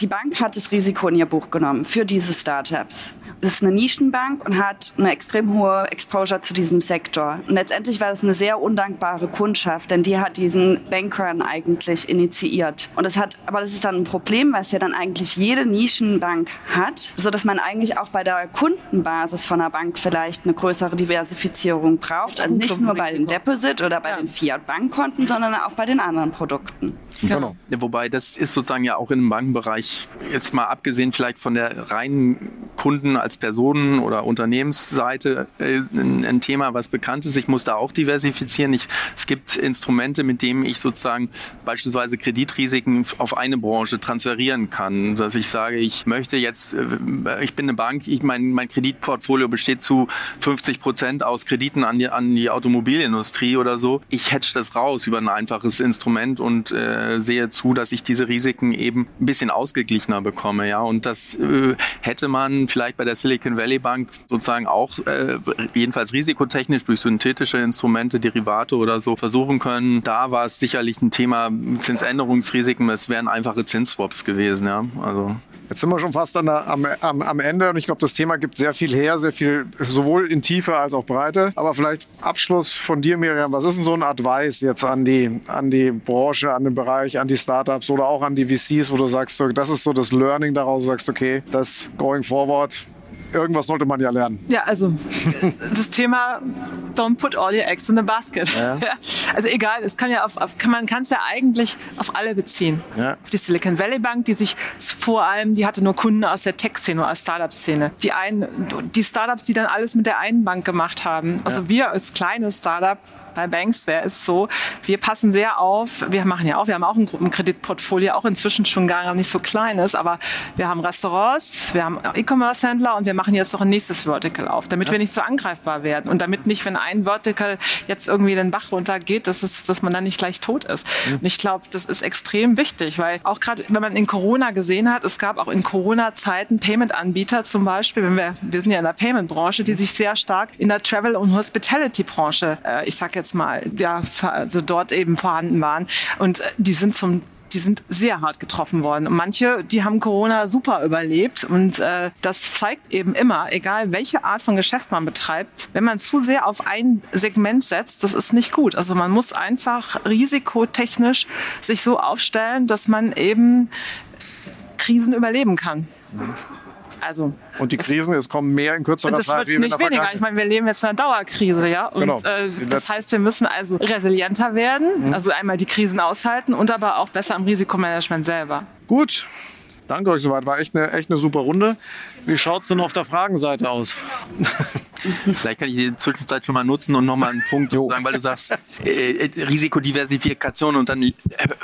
die Bank hat das Risiko in ihr Buch genommen für diese Startups. Das ist eine Nischenbank und hat eine extrem hohe Exposure zu diesem Sektor. Und letztendlich war das eine sehr undankbare Kundschaft, denn die hat diesen Bankrun eigentlich initiiert. Und das hat, aber das ist dann ein Problem, was ja dann eigentlich jede Nischenbank hat, so dass man eigentlich auch bei der Kundenbasis von einer Bank vielleicht eine größere Diversifizierung braucht. Also nicht nur bei den Deposit oder bei den Fiat-Bankkonten, sondern auch bei den anderen Produkten. Genau. Wobei das ist sozusagen ja auch im Bankenbereich, jetzt mal abgesehen vielleicht von der reinen Kunden als Personen- oder Unternehmensseite, äh, ein, ein, Thema, was bekannt ist. Ich muss da auch diversifizieren. Ich, es gibt Instrumente, mit denen ich sozusagen beispielsweise Kreditrisiken auf eine Branche transferieren kann. Dass ich sage, ich möchte jetzt, äh, ich bin eine Bank, ich, mein, mein Kreditportfolio besteht zu 50 Prozent aus Krediten an die, an die Automobilindustrie oder so. Ich hedge das raus über ein einfaches Instrument und äh, sehe zu, dass ich diese Risiken eben ein bisschen ausgeglichener bekomme. Ja, und das äh, hätte man vielleicht bei der Silicon Valley Bank sozusagen auch äh, jedenfalls risikotechnisch durch synthetische Instrumente, Derivate oder so versuchen können. Da war es sicherlich ein Thema Zinsänderungsrisiken. Es wären einfache Zinsswaps gewesen. Ja, also Jetzt sind wir schon fast an der, am, am, am Ende und ich glaube, das Thema gibt sehr viel her, sehr viel sowohl in Tiefe als auch Breite. Aber vielleicht Abschluss von dir, Miriam. Was ist denn so ein Advice jetzt an die, an die Branche, an den Bereich, an die Startups oder auch an die VCs, wo du sagst, das ist so das Learning daraus, du sagst, okay, das going forward, irgendwas sollte man ja lernen. Ja, also das Thema don't put all your eggs in a basket. Ja. Also egal, es kann ja auf, auf kann, man kann es ja eigentlich auf alle beziehen. Ja. Auf die Silicon Valley Bank, die sich vor allem, die hatte nur Kunden aus der Tech-Szene, aus Startup-Szene. Die einen, die Startups, die dann alles mit der einen Bank gemacht haben. Also wir als kleines Startup bei Banksware ist so, wir passen sehr auf, wir machen ja auch, wir haben auch ein Gruppenkreditportfolio, auch inzwischen schon gar nicht so klein ist, aber wir haben Restaurants, wir haben E-Commerce-Händler und wir machen jetzt noch ein nächstes Vertical auf, damit wir nicht so angreifbar werden und damit nicht, wenn ein Vertical jetzt irgendwie den Bach runtergeht, dass, es, dass man dann nicht gleich tot ist. Mhm. Und ich glaube, das ist extrem wichtig, weil auch gerade, wenn man in Corona gesehen hat, es gab auch in Corona-Zeiten Payment-Anbieter zum Beispiel, wenn wir, wir sind ja in der Payment-Branche, die sich sehr stark in der Travel- und Hospitality-Branche, äh, ich sag jetzt mal, ja, also dort eben vorhanden waren. Und äh, die sind zum die sind sehr hart getroffen worden. Und manche, die haben Corona super überlebt. Und äh, das zeigt eben immer, egal welche Art von Geschäft man betreibt, wenn man zu sehr auf ein Segment setzt, das ist nicht gut. Also man muss einfach risikotechnisch sich so aufstellen, dass man eben Krisen überleben kann. Also und die Krisen, es kommen mehr in kürzerer das Zeit. Wird nicht weniger. Ich meine, wir leben jetzt in einer Dauerkrise, ja. Und genau. äh, das heißt, wir müssen also resilienter werden, mhm. also einmal die Krisen aushalten und aber auch besser am Risikomanagement selber. Gut, Danke euch soweit. War echt eine, echt eine super Runde. Wie schaut es denn auf der Fragenseite aus? Vielleicht kann ich die Zwischenzeit schon mal nutzen und nochmal einen Punkt sagen, weil du sagst, äh, äh, Risikodiversifikation und dann äh,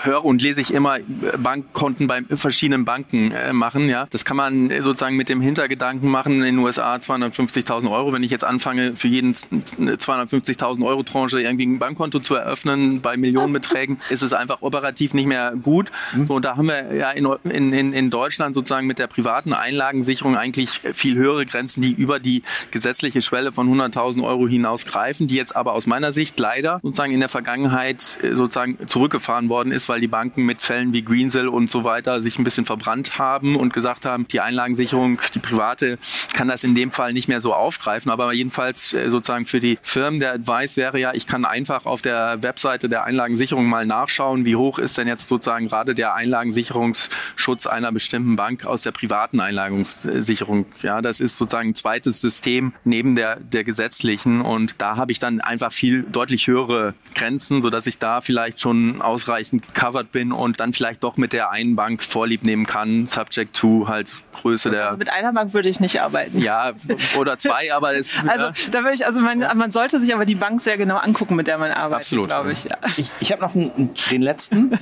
höre und lese ich immer Bankkonten bei verschiedenen Banken äh, machen. Ja, Das kann man sozusagen mit dem Hintergedanken machen, in den USA 250.000 Euro. Wenn ich jetzt anfange, für jeden 250.000 Euro Tranche irgendwie ein Bankkonto zu eröffnen bei Millionenbeträgen, ist es einfach operativ nicht mehr gut. Mhm. So, und da haben wir ja in, in, in Deutschland sozusagen mit der privaten Einlagensicherung eigentlich viel höhere Grenzen, die über die gesetzliche Schwelle von 100.000 Euro hinaus greifen, die jetzt aber aus meiner Sicht leider sozusagen in der Vergangenheit äh, sozusagen zurückgefahren worden ist, weil die Banken mit Fällen wie Greensill und so weiter sich ein bisschen verbrannt haben und gesagt haben, die Einlagensicherung, die private, kann das in dem Fall nicht mehr so aufgreifen. Aber jedenfalls äh, sozusagen für die Firmen der Advice wäre ja, ich kann einfach auf der Webseite der Einlagensicherung mal nachschauen, wie hoch ist denn jetzt sozusagen gerade der Einlagensicherungsschutz einer bestimmten Bank aus der privaten Einlagensicherung. Ja, das ist sozusagen ein zweites System neben der, der gesetzlichen und da habe ich dann einfach viel deutlich höhere Grenzen, sodass ich da vielleicht schon ausreichend gecovert bin und dann vielleicht doch mit der einen Bank Vorlieb nehmen kann, subject to halt Größe der. Also mit einer Bank würde ich nicht arbeiten. Ja, oder zwei, aber es. Also da würde ich, also man, man, sollte sich aber die Bank sehr genau angucken, mit der man arbeitet, Absolut. glaube ich. Ja. Ich, ich habe noch einen, den letzten.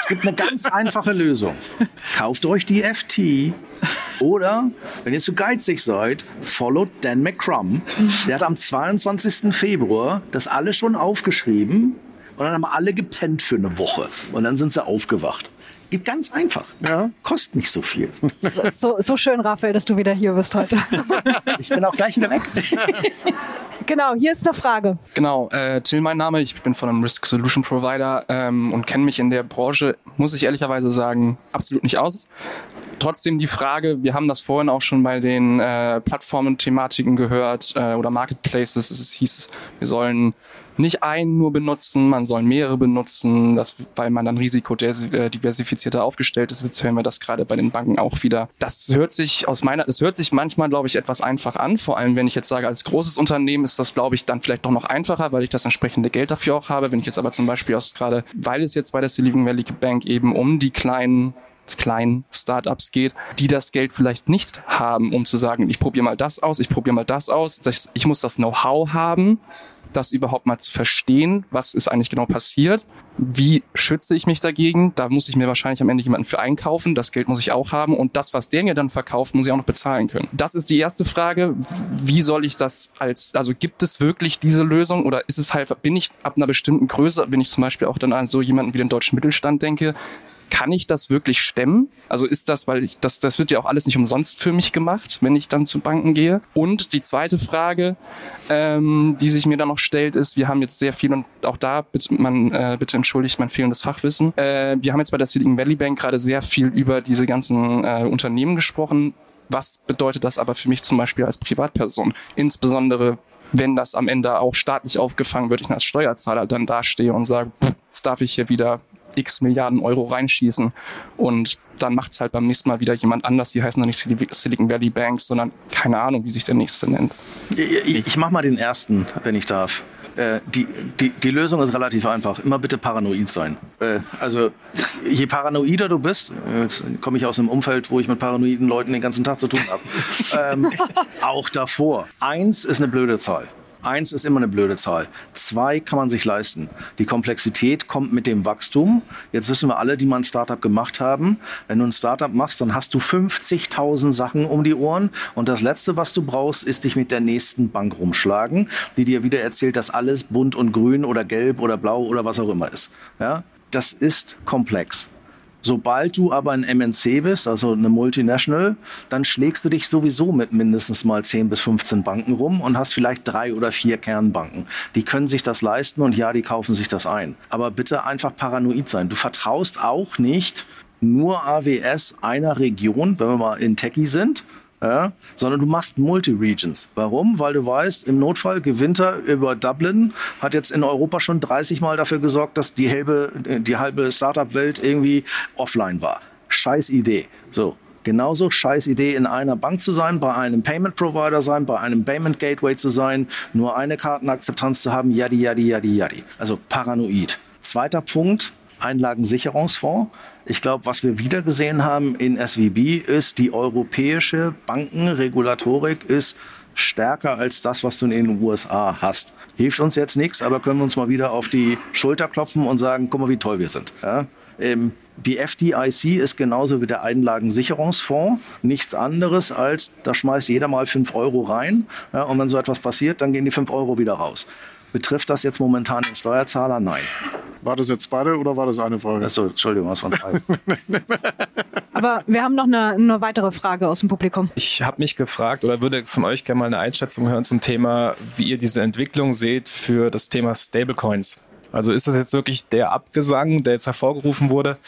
es gibt eine ganz einfache Lösung. Kauft euch die FT oder, wenn ihr zu geizig seid, follow Dan McCrum. Der hat am 22. Februar das alles schon aufgeschrieben und dann haben alle gepennt für eine Woche. Und dann sind sie aufgewacht. Geht ganz einfach. Ja. Kostet nicht so viel. So, so schön, Raphael, dass du wieder hier bist heute. ich bin auch gleich wieder weg. Genau, hier ist eine Frage. Genau, äh, Till mein Name, ich bin von einem Risk Solution Provider ähm, und kenne mich in der Branche, muss ich ehrlicherweise sagen, absolut nicht aus. Trotzdem die Frage, wir haben das vorhin auch schon bei den äh, Plattformen-Thematiken gehört äh, oder Marketplaces, es hieß, wir sollen nicht einen nur benutzen, man soll mehrere benutzen, das, weil man dann risikodiversifizierter aufgestellt ist. Jetzt hören wir das gerade bei den Banken auch wieder. Das hört sich aus meiner, das hört sich manchmal, glaube ich, etwas einfach an. Vor allem, wenn ich jetzt sage, als großes Unternehmen ist das, glaube ich, dann vielleicht doch noch einfacher, weil ich das entsprechende Geld dafür auch habe. Wenn ich jetzt aber zum Beispiel aus gerade, weil es jetzt bei der Silicon Valley Bank eben um die kleinen kleinen Startups geht, die das Geld vielleicht nicht haben, um zu sagen, ich probiere mal das aus, ich probiere mal das aus. Ich muss das Know-how haben, das überhaupt mal zu verstehen, was ist eigentlich genau passiert. Wie schütze ich mich dagegen? Da muss ich mir wahrscheinlich am Ende jemanden für einkaufen. Das Geld muss ich auch haben. Und das, was der mir dann verkauft, muss ich auch noch bezahlen können. Das ist die erste Frage. Wie soll ich das als, also gibt es wirklich diese Lösung oder ist es halt, bin ich ab einer bestimmten Größe, bin ich zum Beispiel auch dann an so jemanden wie den deutschen Mittelstand denke, kann ich das wirklich stemmen? Also ist das, weil ich, das, das wird ja auch alles nicht umsonst für mich gemacht, wenn ich dann zu Banken gehe. Und die zweite Frage, ähm, die sich mir dann noch stellt, ist, wir haben jetzt sehr viel und auch da bitte, man, äh, bitte entschuldigt mein fehlendes Fachwissen. Äh, wir haben jetzt bei der Silicon Valley Bank gerade sehr viel über diese ganzen äh, Unternehmen gesprochen. Was bedeutet das aber für mich zum Beispiel als Privatperson? Insbesondere wenn das am Ende auch staatlich aufgefangen wird, ich als Steuerzahler dann dastehe und sage, jetzt darf ich hier wieder x Milliarden Euro reinschießen und dann macht es halt beim nächsten Mal wieder jemand anders. Die heißen dann nicht Silicon Valley Banks, sondern keine Ahnung, wie sich der nächste nennt. Ich, ich mache mal den ersten, wenn ich darf. Äh, die, die, die Lösung ist relativ einfach. Immer bitte paranoid sein. Äh, also je paranoider du bist, jetzt komme ich aus einem Umfeld, wo ich mit paranoiden Leuten den ganzen Tag zu tun habe, ähm, auch davor. Eins ist eine blöde Zahl. Eins ist immer eine blöde Zahl. Zwei kann man sich leisten. Die Komplexität kommt mit dem Wachstum. Jetzt wissen wir alle, die mal ein Startup gemacht haben. Wenn du ein Startup machst, dann hast du 50.000 Sachen um die Ohren. Und das Letzte, was du brauchst, ist dich mit der nächsten Bank rumschlagen, die dir wieder erzählt, dass alles bunt und grün oder gelb oder blau oder was auch immer ist. Ja? Das ist komplex. Sobald du aber ein MNC bist, also eine Multinational, dann schlägst du dich sowieso mit mindestens mal 10 bis 15 Banken rum und hast vielleicht drei oder vier Kernbanken. Die können sich das leisten und ja, die kaufen sich das ein. Aber bitte einfach paranoid sein. Du vertraust auch nicht nur AWS einer Region, wenn wir mal in Techie sind, ja, sondern du machst Multi-Regions. Warum? Weil du weißt, im Notfall gewinnt er über Dublin, hat jetzt in Europa schon 30 Mal dafür gesorgt, dass die halbe, die halbe Startup-Welt irgendwie offline war. Scheiß Idee. So. Genauso scheiß Idee, in einer Bank zu sein, bei einem Payment Provider sein, bei einem Payment Gateway zu sein, nur eine Kartenakzeptanz zu haben, yadi, yadi, yadi, yadi. Also paranoid. Zweiter Punkt, Einlagensicherungsfonds. Ich glaube, was wir wieder gesehen haben in SVB ist, die europäische Bankenregulatorik ist stärker als das, was du in den USA hast. Hilft uns jetzt nichts, aber können wir uns mal wieder auf die Schulter klopfen und sagen, guck mal, wie toll wir sind. Ja? Ähm, die FDIC ist genauso wie der Einlagensicherungsfonds nichts anderes als, da schmeißt jeder mal fünf Euro rein ja, und wenn so etwas passiert, dann gehen die fünf Euro wieder raus. Betrifft das jetzt momentan den Steuerzahler? Nein. War das jetzt beide oder war das eine Frage? Achso, Entschuldigung, was von zwei. Aber wir haben noch eine, eine weitere Frage aus dem Publikum. Ich habe mich gefragt oder würde von euch gerne mal eine Einschätzung hören zum Thema, wie ihr diese Entwicklung seht für das Thema Stablecoins. Also ist das jetzt wirklich der Abgesang, der jetzt hervorgerufen wurde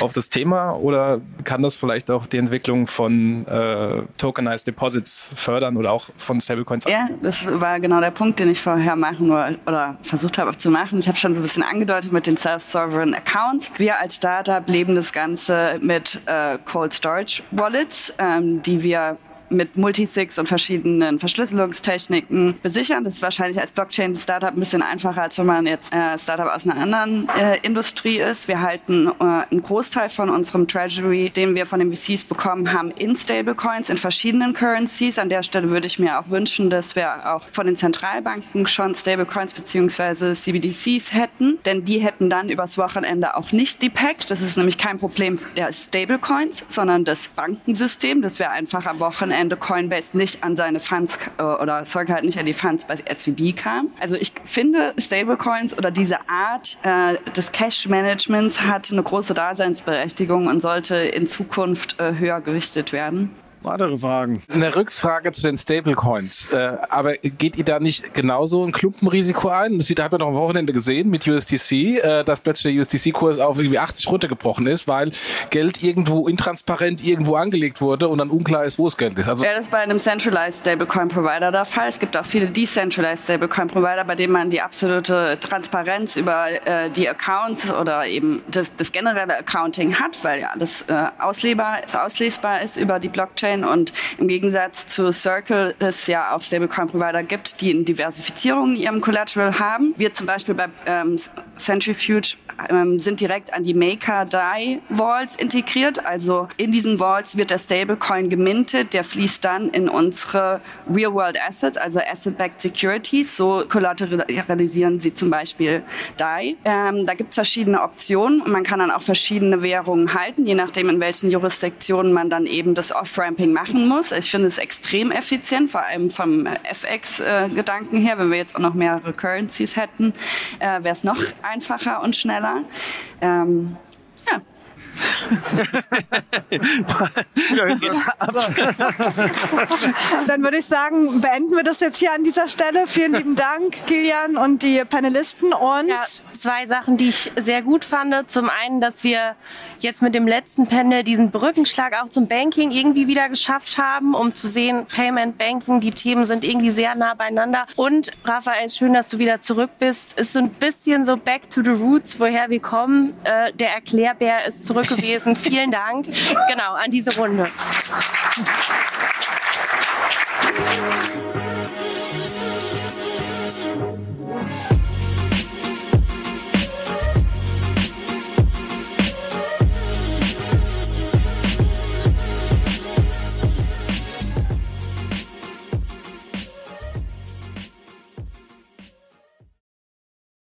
auf das Thema oder kann das vielleicht auch die Entwicklung von äh, Tokenized Deposits fördern oder auch von Stablecoins? Ja, das war genau der Punkt, den ich vorher machen oder versucht habe zu machen. Ich habe schon so ein bisschen angedeutet mit den Self-Sovereign Accounts. Wir als Startup leben das Ganze mit äh, Cold Storage Wallets, ähm, die wir mit Multisigs und verschiedenen Verschlüsselungstechniken besichern. Das ist wahrscheinlich als Blockchain-Startup ein bisschen einfacher, als wenn man jetzt äh, Startup aus einer anderen äh, Industrie ist. Wir halten äh, einen Großteil von unserem Treasury, den wir von den VCs bekommen haben, in Stablecoins, in verschiedenen Currencies. An der Stelle würde ich mir auch wünschen, dass wir auch von den Zentralbanken schon Stablecoins bzw. CBDCs hätten, denn die hätten dann übers Wochenende auch nicht die Pack. Das ist nämlich kein Problem der Stablecoins, sondern das Bankensystem, das wäre einfach am Wochenende Ende Coinbase nicht an seine Funds äh, oder Sorge halt nicht an die Funds bei SVB kam. Also ich finde Stablecoins oder diese Art äh, des Cash-Managements hat eine große Daseinsberechtigung und sollte in Zukunft äh, höher gerichtet werden. Weitere Fragen? Eine Rückfrage zu den Stablecoins. Äh, aber geht ihr da nicht genauso ein Klumpenrisiko ein? Das hat man doch am Wochenende gesehen mit USDC, äh, dass plötzlich der USDC-Kurs auf irgendwie 80 runtergebrochen ist, weil Geld irgendwo intransparent irgendwo angelegt wurde und dann unklar ist, wo das Geld ist. Also ja, das ist bei einem Centralized Stablecoin Provider der Fall. Es gibt auch viele Decentralized Stablecoin Provider, bei denen man die absolute Transparenz über äh, die Accounts oder eben das, das, generelle Accounting hat, weil ja das äh, auslesbar, auslesbar ist über die Blockchain Blockchain und im Gegensatz zu Circle es ja auch Stablecoin-Provider gibt, die eine Diversifizierung in ihrem Collateral haben. Wir zum Beispiel bei ähm, Centrifuge ähm, sind direkt an die Maker-DAI-Vaults integriert. Also in diesen Vaults wird der Stablecoin gemintet, der fließt dann in unsere Real-World Assets, also Asset-Backed Securities. So kollateralisieren sie zum Beispiel DAI. Ähm, da gibt es verschiedene Optionen man kann dann auch verschiedene Währungen halten, je nachdem in welchen Jurisdiktionen man dann eben das Off-Ramping machen muss. Ich finde es extrem effizient, vor allem vom FX-Gedanken her. Wenn wir jetzt auch noch mehrere Currencies hätten, äh, wäre es noch einfacher und schneller war. Ähm. Dann würde ich sagen, beenden wir das jetzt hier an dieser Stelle. Vielen lieben Dank, Kilian und die Panelisten. Und ja, zwei Sachen, die ich sehr gut fand. Zum einen, dass wir jetzt mit dem letzten Panel diesen Brückenschlag auch zum Banking irgendwie wieder geschafft haben, um zu sehen, Payment, Banking, die Themen sind irgendwie sehr nah beieinander. Und Raphael, schön, dass du wieder zurück bist. Ist so ein bisschen so back to the roots, woher wir kommen. Äh, der Erklärbär ist zurück gewesen. Vielen Dank. Genau, an diese Runde.